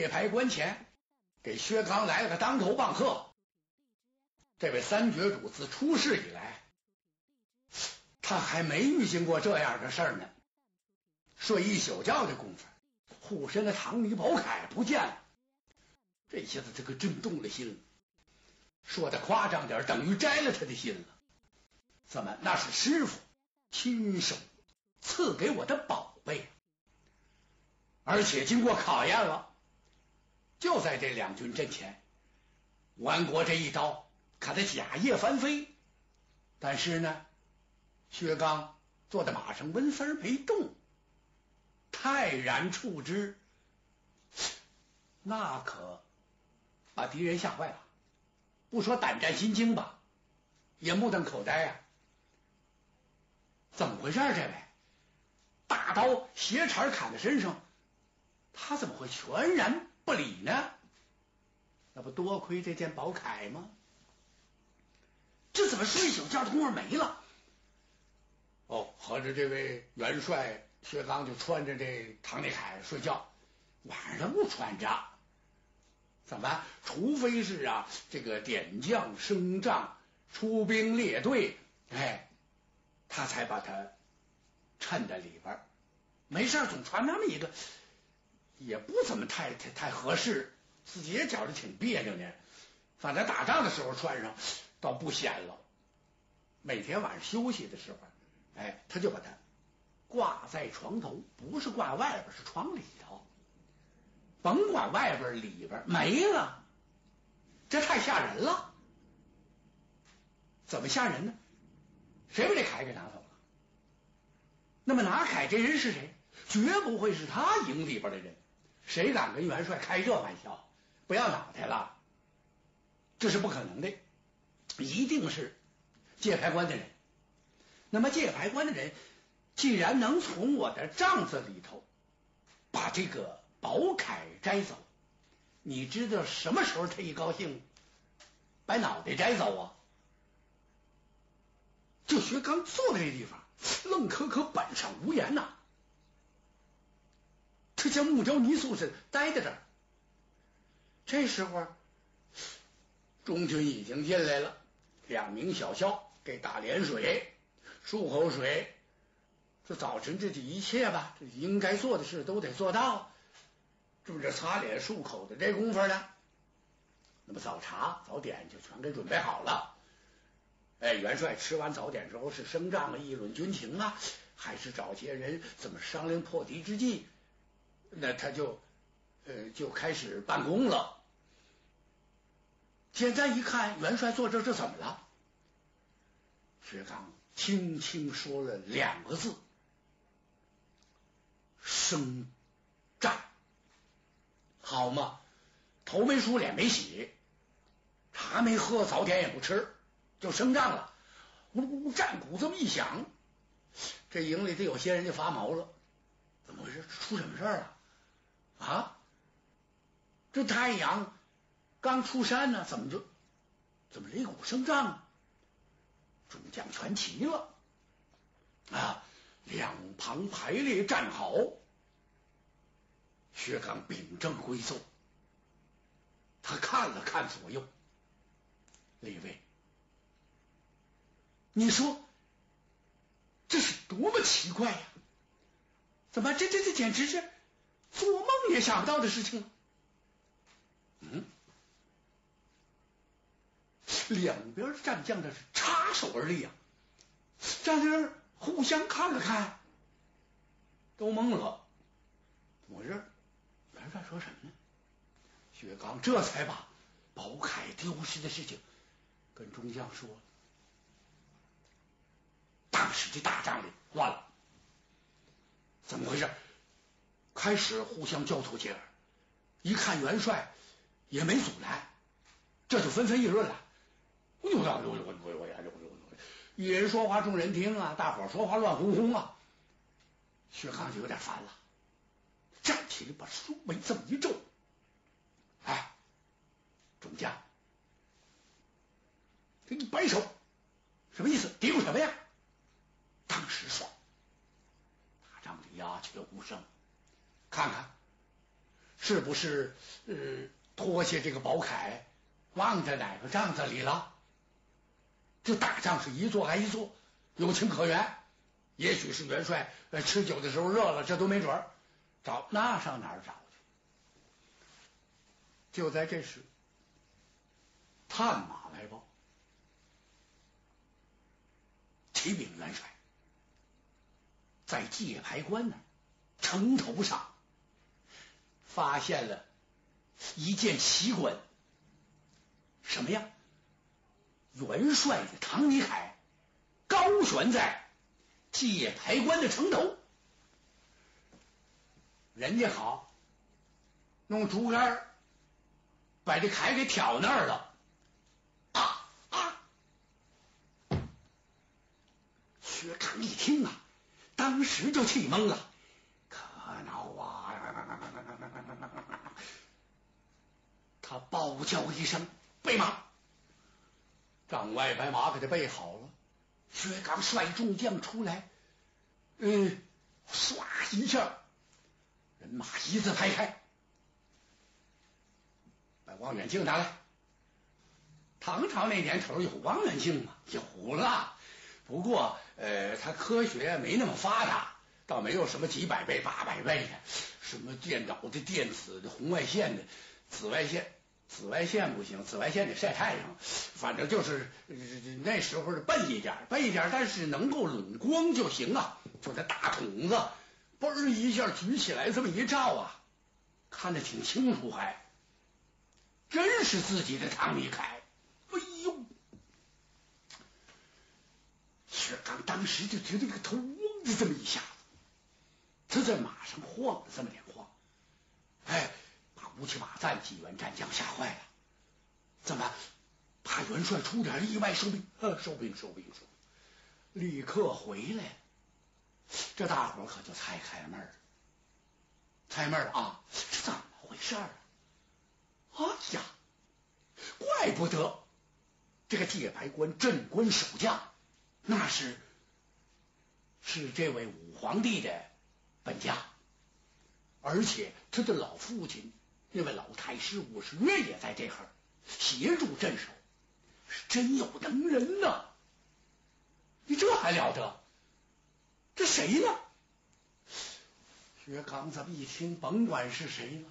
界牌关前给薛刚来了个当头棒喝。这位三绝主自出世以来，他还没遇见过这样的事儿呢。睡一宿觉的功夫，护身的唐尼宝铠不见了。这下子这可真动了心了，说的夸张点，等于摘了他的心了。怎么？那是师傅亲手赐给我的宝贝，而且经过考验了，就在这两军阵前，完国这一刀。砍得甲叶翻飞，但是呢，薛刚坐在马上，纹丝儿没动，泰然处之，那可把敌人吓坏了。不说胆战心惊吧，也目瞪口呆呀！怎么回事？这位大刀斜茬砍在身上，他怎么会全然不理呢？那不多亏这件宝铠吗？这怎么睡一宿觉功夫没了？哦，合着这位元帅薛刚就穿着这唐内铠睡觉，晚上不穿着？怎么？除非是啊，这个点将升帐、出兵列队，哎，他才把它衬在里边。没事总穿那么一个，也不怎么太太太合适，自己也觉得挺别扭呢。反正打仗的时候穿上。倒不显了。每天晚上休息的时候，哎，他就把它挂在床头，不是挂外边，是床里头。甭管外边里边没了，这太吓人了。怎么吓人呢？谁把这铠给拿走了？那么拿铠这人是谁？绝不会是他营里边的人。谁敢跟元帅开这玩笑？不要脑袋了，这是不可能的。一定是界牌关的人。那么界牌关的人既然能从我的帐子里头把这个宝铠摘走，你知道什么时候他一高兴把脑袋摘走啊？就薛刚坐在地方，愣磕磕，板上无言呐。他像木雕泥塑似的待在这儿。这时候，中军已经进来了。两名小校给打脸水、漱口水，这早晨这一切吧，这应该做的事都得做到。这不这擦脸漱口的这功夫呢，那么早茶早点就全给准备好了。哎，元帅吃完早点之后是升帐啊，议论军情啊，还是找些人怎么商量破敌之计？那他就呃就开始办公了。现在一看，元帅坐这，这怎么了？薛刚轻轻说了两个字：“升战。”好嘛，头没梳，脸没洗，茶没喝，早点也不吃，就升帐了。呜呜，战鼓这么一响，这营里头有些人就发毛了。怎么回事？出什么事了？啊？这太阳。刚出山呢，怎么就怎么擂鼓声仗？众将全齐了啊！两旁排列站好。薛刚秉正归奏，他看了看左右，李卫，你说这是多么奇怪呀？怎么这这这简直是做梦也想不到的事情？嗯。两边战将这是插手而立啊！战人互相看了看，都懵了。怎么回事？元帅说什么呢？薛刚这才把宝铠丢失的事情跟中将说了。当时这大帐里乱了，怎么回事？开始互相交头接耳，一看元帅也没阻拦，这就纷纷议论了。哎呦呀！呦呦呦呦呀！呦呦呦！一人说话众人听啊，大伙说话乱哄哄啊。薛刚就有点烦了，站起来把书眉这么一皱，哎，众将，这一摆手，什么意思？嘀咕什么呀？当时说，大帐里鸦雀无声，看看是不是呃脱下这个宝铠，忘在哪个帐子里了？这大仗是一座挨一座，有情可原。也许是元帅呃吃酒的时候热了，这都没准儿。找那上哪儿找去？就在这时，探马来报，启禀元帅，在界牌关那城头上发现了一件奇观。什么呀？元帅的唐尼凯高悬在界牌关的城头。人家好，弄竹竿把这铠给挑那儿了。啊啊！薛刚一听啊，当时就气懵了。可恼啊！他暴叫一声：“备马！”帐外白马给他备好了。薛刚率众将出来，嗯，唰一下。人马一字排开，把望远镜拿来。唐朝那年头有望远镜吗？有了，不过呃，它科学没那么发达，倒没有什么几百倍、八百倍的，什么电脑的、电子的、红外线的、紫外线。紫外线不行，紫外线得晒太阳。反正就是那时候是笨一点，笨一点，但是能够拢光就行啊。就这大筒子。嘣一下举起来，这么一照啊，看得挺清楚，还真是自己的唐尼凯。哎呦，薛刚当时就觉得这个头嗡的这么一下子，他在马上晃了这么点晃，哎，乌七八赞几员战将吓坏了。怎么怕元帅出点意外收兵？收兵，收兵，收兵，立刻回来。这大伙可就猜开闷儿了，猜闷了啊！这怎么回事啊？哎呀，怪不得这个界牌关镇关守将，那是是这位武皇帝的本家，而且他的老父亲那位老太师武十月也在这儿协助镇守，是真有能人呐！你这还了得？这谁呢？薛刚这么一听，甭管是谁了，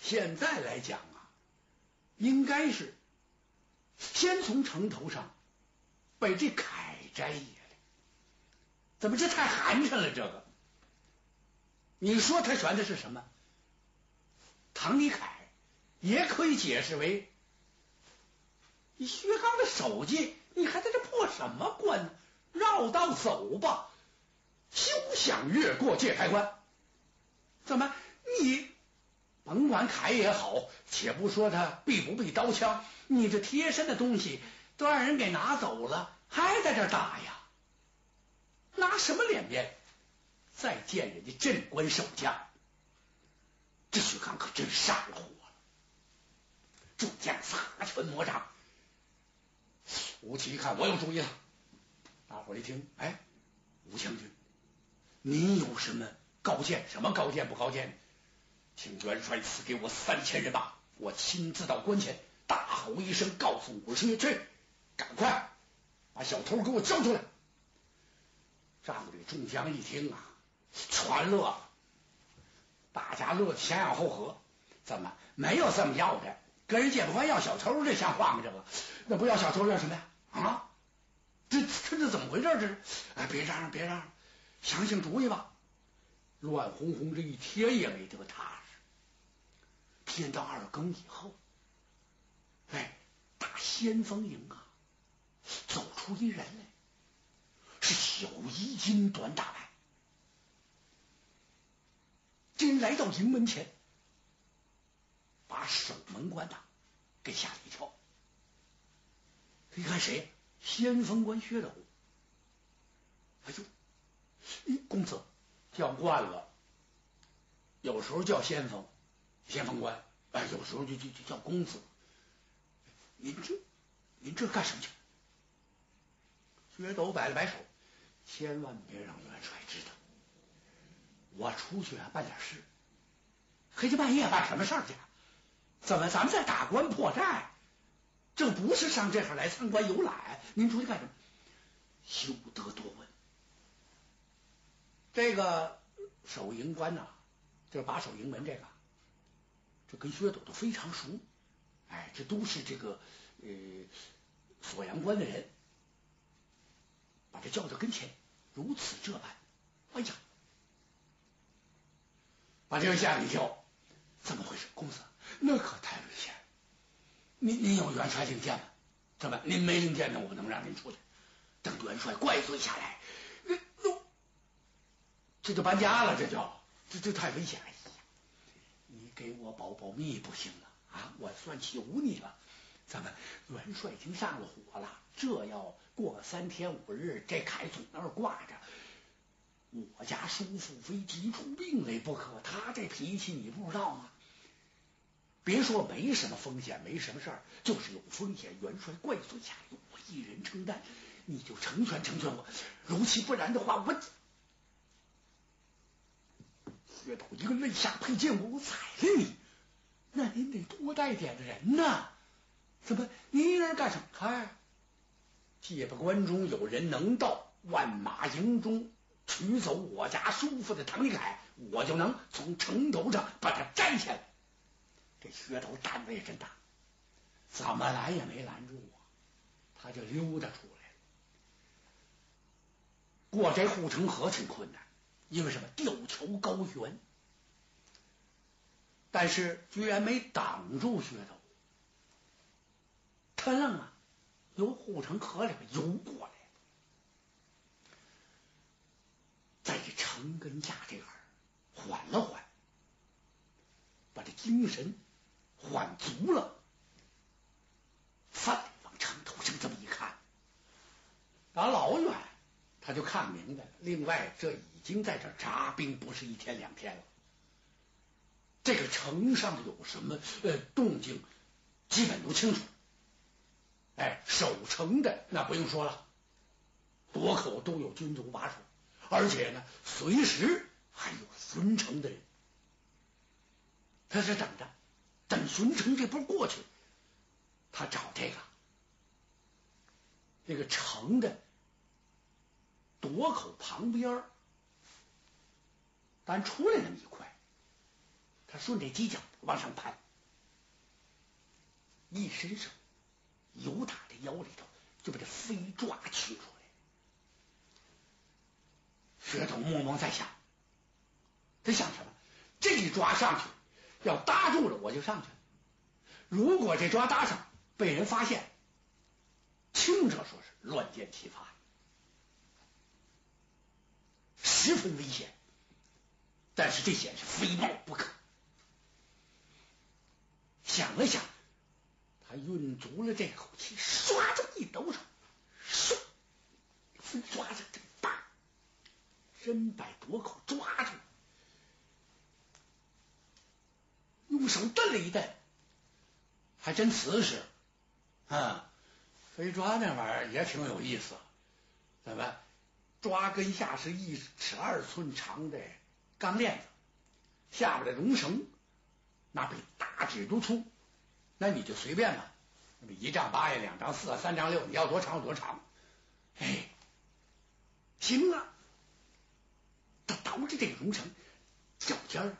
现在来讲啊，应该是先从城头上把这铠摘下来。怎么这太寒碜了？这个，你说他选的是什么？唐尼凯，也可以解释为你薛刚的手机，你还在这破什么关呢？绕道走吧。休想越过界牌关！怎么你甭管铠也好，且不说他避不避刀枪，你这贴身的东西都让人给拿走了，还在这打呀？拿什么脸面再见人家镇关守将？这徐刚可真上了火了！众将撒拳魔掌。吴起一看，我有主意了。大伙一听，哎，吴将军。您有什么高见？什么高见不高见？请元帅赐给我三千人马，我亲自到关前大吼一声，告诉武师去，赶快把小偷给我交出来。帐里众将一听啊，全乐，大家乐得前仰后合。怎么没有这么要的？跟人借不还要小偷，这像话吗？这个那不要小偷要什么呀？啊，这这这怎么回事？这是哎，别嚷嚷，别嚷嚷。想想主意吧，乱哄哄这一天也没得踏实。天到二更以后，哎，大先锋营啊，走出一人来，是小衣襟、短打扮。来到营门前，把守门官的给吓了一跳。一看谁？先锋官薛斗。哎呦！公子叫惯了，有时候叫先锋、先锋官，哎，有时候就就就叫公子。您这您这干什么去？薛斗摆了摆手，千万别让元帅知道，我出去啊办点事，黑天半夜办什么事儿去？怎么咱们在打官破寨？这不是上这儿来参观游览？您出去干什么？休得多问。这个守营官呐，就是把守营门这个，这跟薛斗都非常熟。哎，这都是这个呃锁阳关的人，把他叫到跟前，如此这般。哎呀，把这吓了一跳。怎么回事，公子？那可太危险！您您有元帅令箭吗？怎么您没令箭呢？我能让您出去？等元帅怪罪下来，那那这就搬家了，这就这这太危险！哎呀，你给我保保密不行啊！啊，我算求你了。咱们元帅已经上了火了，这要过个三天五日，这凯从那儿挂着，我家叔父非急出病来不可。他这脾气你不知道吗？别说没什么风险，没什么事儿，就是有风险。元帅怪罪下来，我一人承担，你就成全成全我。如其不然的话，我薛斗一个肋下佩剑，我宰了你。那您得多带点人呐！怎么您一人干什么？嗨，借把关中有人能到万马营中取走我家叔父的唐一凯，我就能从城头上把他摘下来。这薛头胆子也真大，怎么拦也没拦住我，他就溜达出来了。过这护城河挺困难，因为什么？吊桥高悬，但是居然没挡住薛头，他愣啊，由护城河里边游过来，在这城根下这儿缓了缓，把这精神。缓足了，范往城头上这么一看，打老远他就看明白了。另外，这已经在这扎兵不是一天两天了。这个城上有什么呃动静，基本都清楚。哎，守城的那不用说了，多口都有军卒把守，而且呢，随时还有巡城的人。他是等着。等巡城这波过去，他找这个那个城的垛口旁边，咱出来那么一块，他顺着犄角往上攀，一伸手，由打这腰里头就把这飞抓取出。薛头默默在想，他想什么？这一抓上去。要搭住了，我就上去了。如果这抓搭上，被人发现，轻者说是乱箭齐发，十分危险。但是这险是非冒不可。想了想，他运足了这口气，唰这么一抖手，唰，抓着这真把夺口抓住。用手蹬了一蹬，还真瓷实啊！飞抓那玩意儿也挺有意思。怎么抓根下是一尺二寸长的钢链子，下边的绒绳那比大指都粗。那你就随便吧，那么一丈八呀，两丈四啊，三丈六，你要多长有多长。哎，行啊！他倒着这个绒绳，脚尖儿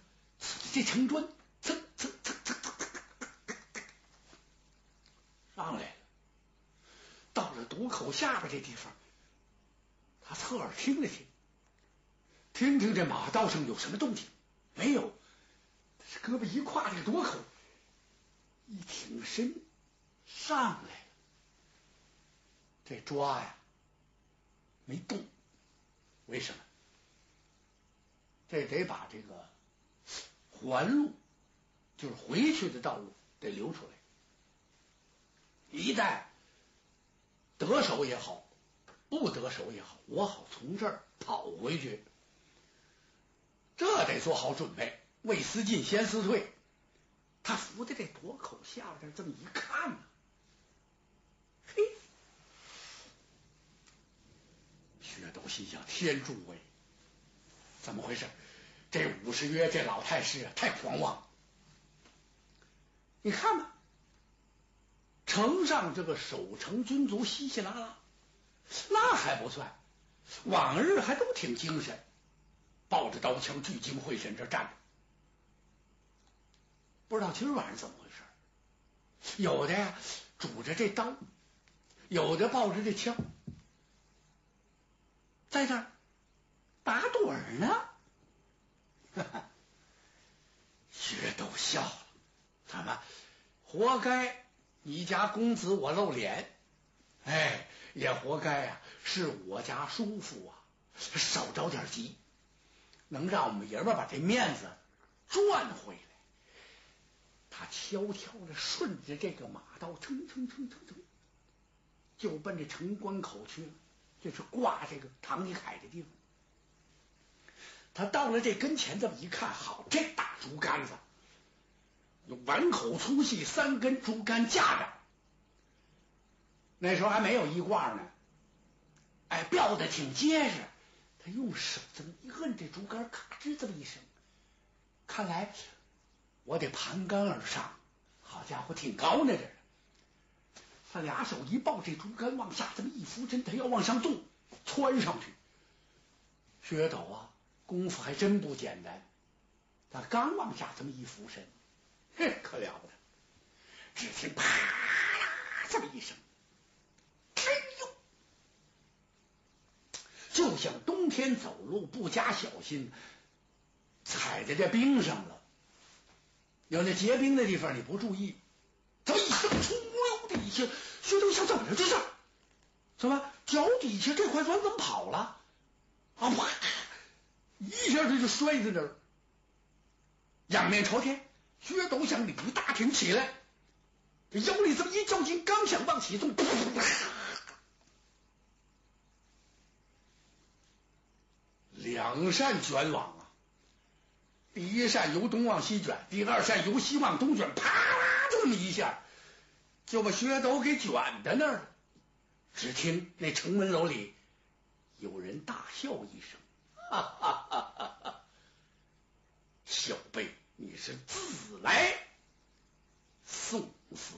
这城砖。蹭蹭蹭蹭蹭蹭蹭上来了，到了堵口下边这地方，他侧耳听了听，听听这马道上有什么动静？没有，胳膊一跨这个堵口，一挺身上来了，这抓呀没动，为什么？这得把这个环路。就是回去的道路得留出来，一旦得手也好，不得手也好，我好从这儿跑回去，这得做好准备。未思进，先思退。他扶在这垛口下边这么一看呢，嘿，薛斗心想：天助我也！怎么回事？这武十约这老太师，太狂妄。你看吧，城上这个守城军卒稀稀拉拉，那还不算，往日还都挺精神，抱着刀枪聚精会神这站着。不知道今儿晚上怎么回事？有的呀，拄着这刀，有的抱着这枪，在这打盹儿呢。哈哈，都笑了，怎么？活该你家公子我露脸，哎，也活该呀，是我家叔父啊，少着点急，能让我们爷们把这面子赚回来。他悄悄的顺着这个马道，蹭蹭蹭蹭蹭，就奔这城关口去了，就是挂这个唐尼凯的地方。他到了这跟前，这么一看，好，这大竹竿子，碗口粗细，三根竹竿架着。那时候还没有衣挂呢，哎，吊的挺结实。他用手这么一摁，这竹竿咔吱这么一声，看来我得盘杆而上。好家伙，挺高呢，这他俩手一抱这竹竿，往下这么一扶真，他要往上动，窜上去。薛斗啊！功夫还真不简单，他刚往下这么一俯身，嘿，可了不得！只听啪啦这么一声，哎呦，就像冬天走路不加小心，踩在这冰上了。有那结冰的地方，你不注意，这么一声，出溜的一下，薛东想怎么着这是？什么脚底下这块砖怎么跑了？啊啪！一下他就摔在那儿，仰面朝天，薛斗向李大挺起来，这腰里这么一较劲，刚想往起动，两扇卷网啊！第一扇由东往西卷，第二扇由西往东卷，啪啦这么一下，就把薛斗给卷在那儿了。只听那城门楼里有人大笑一声。哈哈哈！哈哈，小辈，你是自来送死。